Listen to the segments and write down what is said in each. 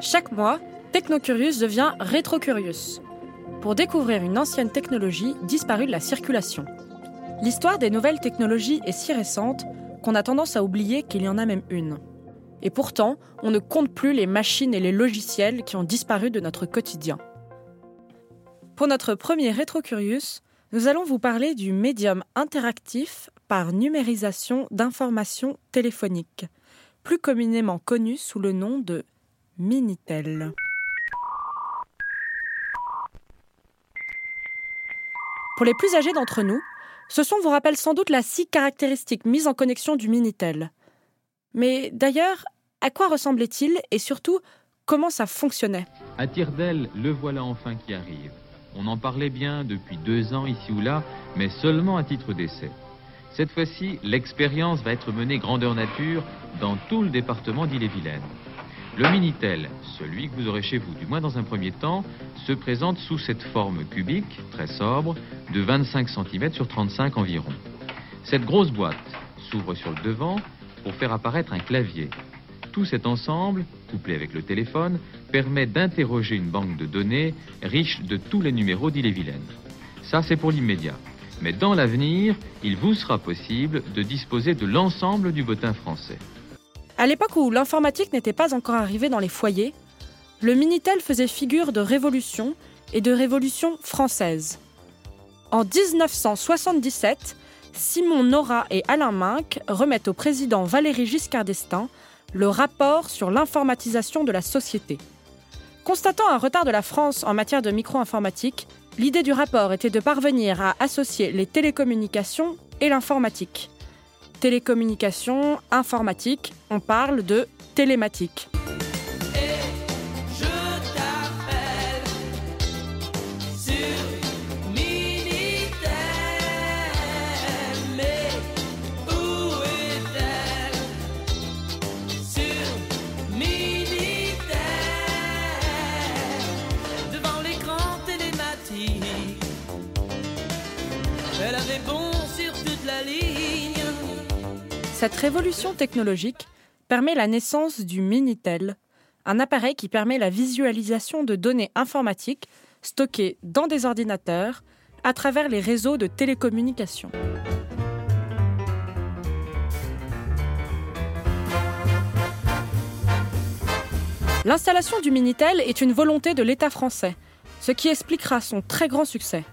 Chaque mois, Technocurious devient Rétrocurious pour découvrir une ancienne technologie disparue de la circulation. L'histoire des nouvelles technologies est si récente qu'on a tendance à oublier qu'il y en a même une. Et pourtant, on ne compte plus les machines et les logiciels qui ont disparu de notre quotidien. Pour notre premier Rétrocurious, nous allons vous parler du médium interactif par numérisation d'informations téléphoniques, plus communément connu sous le nom de Minitel. Pour les plus âgés d'entre nous, ce son vous rappelle sans doute la si caractéristique mise en connexion du Minitel. Mais d'ailleurs, à quoi ressemblait-il et surtout, comment ça fonctionnait? À tire d'aile, le voilà enfin qui arrive. On en parlait bien depuis deux ans ici ou là, mais seulement à titre d'essai. Cette fois-ci, l'expérience va être menée grandeur nature dans tout le département d'Ille-et-Vilaine. Le Minitel, celui que vous aurez chez vous, du moins dans un premier temps, se présente sous cette forme cubique, très sobre, de 25 cm sur 35 environ. Cette grosse boîte s'ouvre sur le devant pour faire apparaître un clavier. Tout cet ensemble, couplé avec le téléphone, permet d'interroger une banque de données riche de tous les numéros d'Ille-et-Vilaine. Ça, c'est pour l'immédiat. Mais dans l'avenir, il vous sera possible de disposer de l'ensemble du bottin français. À l'époque où l'informatique n'était pas encore arrivée dans les foyers, le Minitel faisait figure de révolution et de révolution française. En 1977, Simon Nora et Alain Minck remettent au président Valéry Giscard d'Estaing le rapport sur l'informatisation de la société. Constatant un retard de la France en matière de micro-informatique, l'idée du rapport était de parvenir à associer les télécommunications et l'informatique. Télécommunications, informatique, on parle de télématique. Cette révolution technologique permet la naissance du Minitel, un appareil qui permet la visualisation de données informatiques stockées dans des ordinateurs à travers les réseaux de télécommunications. L'installation du Minitel est une volonté de l'État français, ce qui expliquera son très grand succès.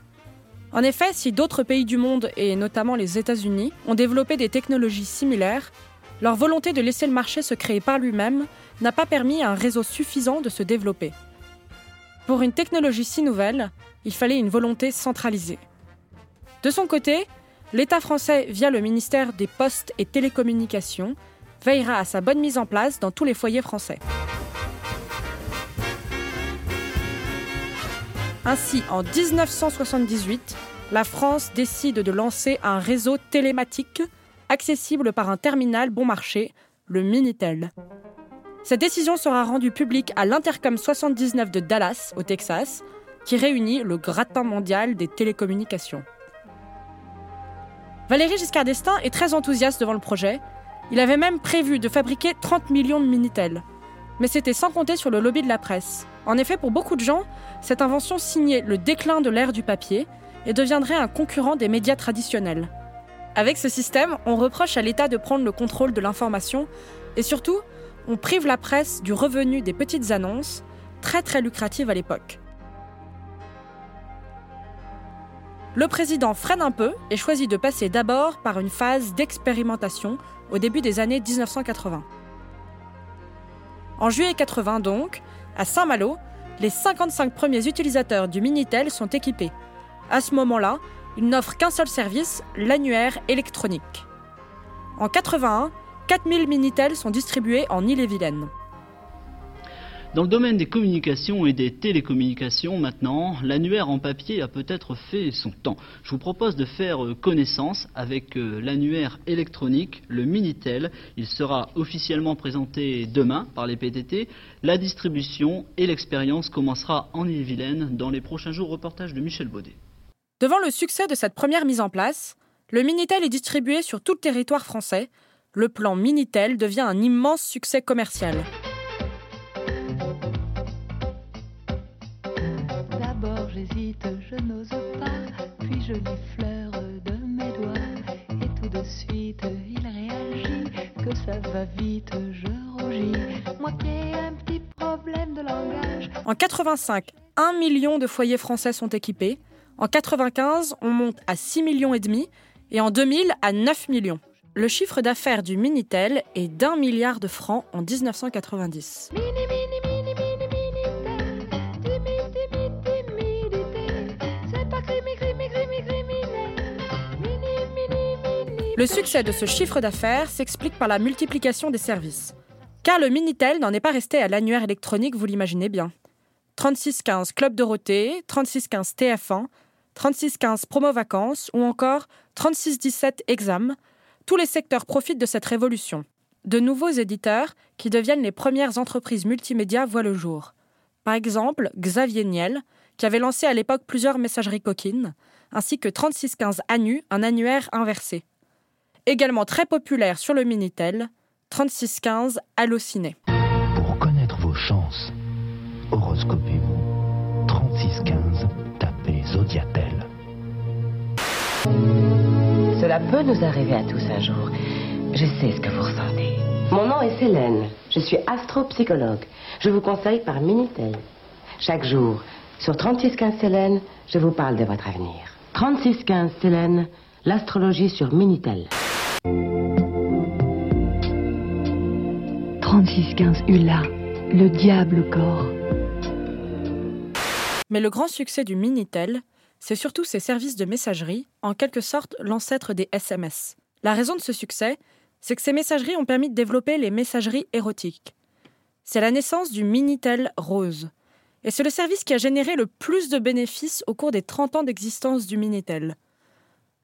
En effet, si d'autres pays du monde, et notamment les États-Unis, ont développé des technologies similaires, leur volonté de laisser le marché se créer par lui-même n'a pas permis à un réseau suffisant de se développer. Pour une technologie si nouvelle, il fallait une volonté centralisée. De son côté, l'État français, via le ministère des Postes et Télécommunications, veillera à sa bonne mise en place dans tous les foyers français. Ainsi, en 1978, la France décide de lancer un réseau télématique accessible par un terminal bon marché, le Minitel. Cette décision sera rendue publique à l'Intercom 79 de Dallas, au Texas, qui réunit le gratin mondial des télécommunications. Valéry Giscard d'Estaing est très enthousiaste devant le projet. Il avait même prévu de fabriquer 30 millions de Minitel. Mais c'était sans compter sur le lobby de la presse. En effet, pour beaucoup de gens, cette invention signait le déclin de l'ère du papier et deviendrait un concurrent des médias traditionnels. Avec ce système, on reproche à l'État de prendre le contrôle de l'information et surtout, on prive la presse du revenu des petites annonces, très très lucratives à l'époque. Le président freine un peu et choisit de passer d'abord par une phase d'expérimentation au début des années 1980. En juillet 80 donc, à Saint-Malo, les 55 premiers utilisateurs du Minitel sont équipés. À ce moment-là, ils n'offrent qu'un seul service, l'annuaire électronique. En 81, 4000 Minitel sont distribués en Ille-et-Vilaine. Dans le domaine des communications et des télécommunications maintenant, l'annuaire en papier a peut-être fait son temps. Je vous propose de faire euh, connaissance avec euh, l'annuaire électronique, le Minitel. Il sera officiellement présenté demain par les PTT. La distribution et l'expérience commencera en Ille-et-Vilaine dans les prochains jours. Reportage de Michel Baudet. Devant le succès de cette première mise en place, le Minitel est distribué sur tout le territoire français. Le plan Minitel devient un immense succès commercial. Je n'ose pas. Puis je l'effleure de mes doigts. Et tout de suite, il réagit. Que ça va vite, je rougis. Moi qui ai un petit problème de langage. En 85, 1 million de foyers français sont équipés. En 95, on monte à 6 millions et demi. Et en 2000, à 9 millions. Le chiffre d'affaires du Minitel est d'un milliard de francs en 1990. Mini, mini, mini, Le succès de ce chiffre d'affaires s'explique par la multiplication des services. Car le Minitel n'en est pas resté à l'annuaire électronique, vous l'imaginez bien. 3615 Club Dorothée, 3615 TF1, 3615 Promo Vacances ou encore 3617 Exam, tous les secteurs profitent de cette révolution. De nouveaux éditeurs, qui deviennent les premières entreprises multimédia, voient le jour. Par exemple, Xavier Niel, qui avait lancé à l'époque plusieurs messageries coquines, ainsi que 3615 Anu, un annuaire inversé. Également très populaire sur le Minitel, 3615 Allociné. Pour connaître vos chances, horoscopez-vous. 3615, tapez Zodiatel. Cela peut nous arriver à tous un jour. Je sais ce que vous ressentez. Mon nom est Célène. Je suis astropsychologue. Je vous conseille par Minitel. Chaque jour, sur 3615 Célène, je vous parle de votre avenir. 3615 Célène, l'astrologie sur Minitel. 3615 Hula, le diable corps. Mais le grand succès du Minitel, c'est surtout ses services de messagerie, en quelque sorte l'ancêtre des SMS. La raison de ce succès, c'est que ces messageries ont permis de développer les messageries érotiques. C'est la naissance du Minitel Rose. Et c'est le service qui a généré le plus de bénéfices au cours des 30 ans d'existence du Minitel.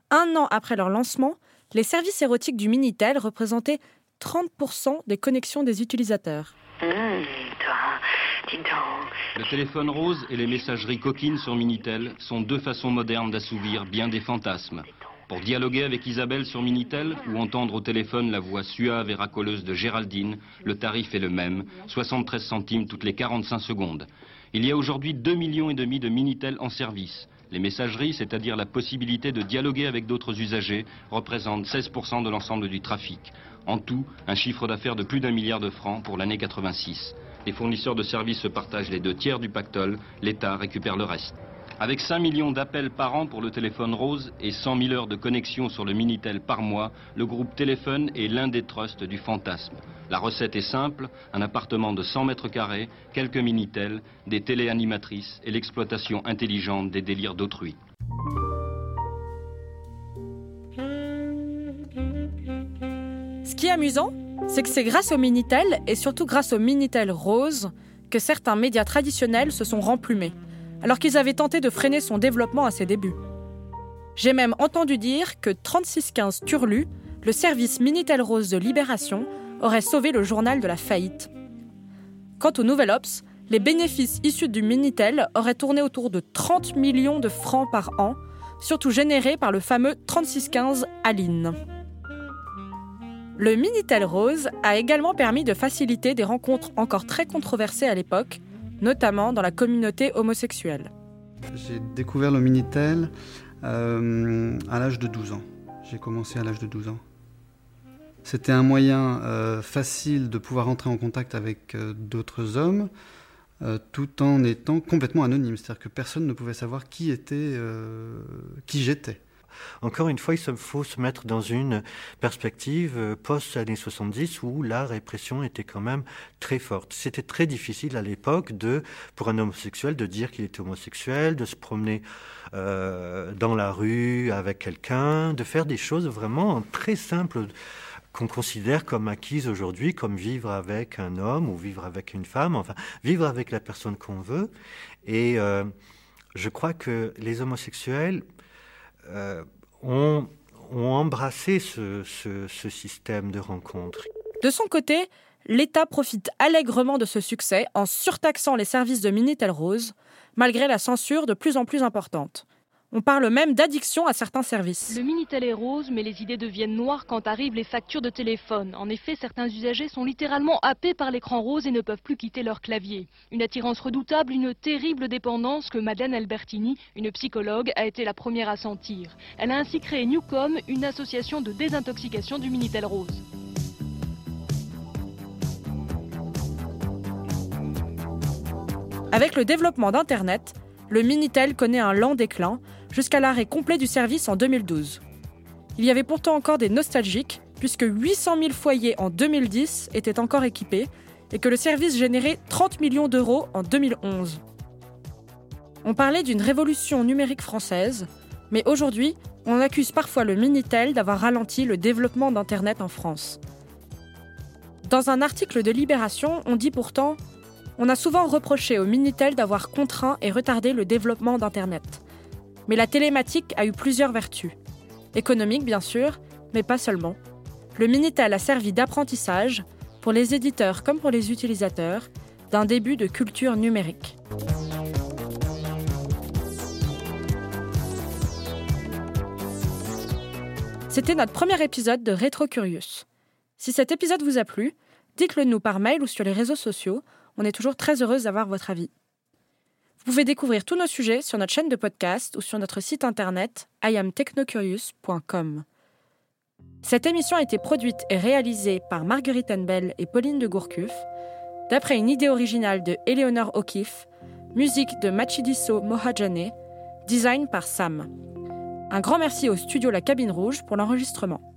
Un an après leur lancement, les services érotiques du Minitel représentaient 30% des connexions des utilisateurs. Hum, toi, dis donc. Le téléphone rose et les messageries coquines sur Minitel sont deux façons modernes d'assouvir bien des fantasmes. Pour dialoguer avec Isabelle sur Minitel ou entendre au téléphone la voix suave et racoleuse de Géraldine, le tarif est le même, 73 centimes toutes les 45 secondes. Il y a aujourd'hui 2 millions et demi de Minitel en service. Les messageries, c'est-à-dire la possibilité de dialoguer avec d'autres usagers, représentent 16% de l'ensemble du trafic. En tout, un chiffre d'affaires de plus d'un milliard de francs pour l'année 86. Les fournisseurs de services se partagent les deux tiers du pactole, l'État récupère le reste. Avec 5 millions d'appels par an pour le téléphone rose et 100 000 heures de connexion sur le Minitel par mois, le groupe Téléphone est l'un des trusts du fantasme. La recette est simple, un appartement de 100 mètres carrés, quelques Minitel, des téléanimatrices et l'exploitation intelligente des délires d'autrui. Ce qui est amusant, c'est que c'est grâce au Minitel, et surtout grâce au Minitel Rose, que certains médias traditionnels se sont remplumés, alors qu'ils avaient tenté de freiner son développement à ses débuts. J'ai même entendu dire que 3615 Turlu, le service Minitel Rose de Libération, aurait sauvé le journal de la faillite. Quant au Nouvel Ops, les bénéfices issus du Minitel auraient tourné autour de 30 millions de francs par an, surtout générés par le fameux 3615 Aline. Le Minitel Rose a également permis de faciliter des rencontres encore très controversées à l'époque, notamment dans la communauté homosexuelle. J'ai découvert le Minitel euh, à l'âge de 12 ans. J'ai commencé à l'âge de 12 ans. C'était un moyen euh, facile de pouvoir entrer en contact avec euh, d'autres hommes, tout en étant complètement anonyme. C'est-à-dire que personne ne pouvait savoir qui était, qui j'étais. Encore une fois, il faut se mettre dans une perspective euh, post-années 70 où la répression était quand même très forte. C'était très difficile à l'époque pour un homosexuel de dire qu'il était homosexuel, de se promener euh, dans la rue avec quelqu'un, de faire des choses vraiment très simples qu'on considère comme acquises aujourd'hui, comme vivre avec un homme ou vivre avec une femme, enfin vivre avec la personne qu'on veut. Et euh, je crois que les homosexuels ont, ont embrassé ce, ce- système de rencontre. De son côté, l'État profite allègrement de ce succès en surtaxant les services de Minitel Rose, malgré la censure de plus en plus importante. On parle même d'addiction à certains services. Le Minitel est rose, mais les idées deviennent noires quand arrivent les factures de téléphone. En effet, certains usagers sont littéralement happés par l'écran rose et ne peuvent plus quitter leur clavier. Une attirance redoutable, une terrible dépendance que Madeleine Albertini, une psychologue, a été la première à sentir. Elle a ainsi créé Newcom, une association de désintoxication du Minitel rose. Avec le développement d'Internet, le Minitel connaît un lent déclin jusqu'à l'arrêt complet du service en 2012. Il y avait pourtant encore des nostalgiques, puisque 800 000 foyers en 2010 étaient encore équipés et que le service générait 30 millions d'euros en 2011. On parlait d'une révolution numérique française, mais aujourd'hui, on accuse parfois le Minitel d'avoir ralenti le développement d'Internet en France. Dans un article de Libération, on dit pourtant on a souvent reproché au Minitel d'avoir contraint et retardé le développement d'Internet. Mais la télématique a eu plusieurs vertus. Économique, bien sûr, mais pas seulement. Le Minitel a servi d'apprentissage, pour les éditeurs comme pour les utilisateurs, d'un début de culture numérique. C'était notre premier épisode de Rétro Curious. Si cet épisode vous a plu, dites-le nous par mail ou sur les réseaux sociaux on est toujours très heureuse d'avoir votre avis. Vous pouvez découvrir tous nos sujets sur notre chaîne de podcast ou sur notre site internet iamtechnocurious.com. Cette émission a été produite et réalisée par Marguerite Enbel et Pauline de Gourcuff, d'après une idée originale de Eleanor O'Keeffe, musique de Machidiso Mohajane, design par Sam. Un grand merci au studio La Cabine Rouge pour l'enregistrement.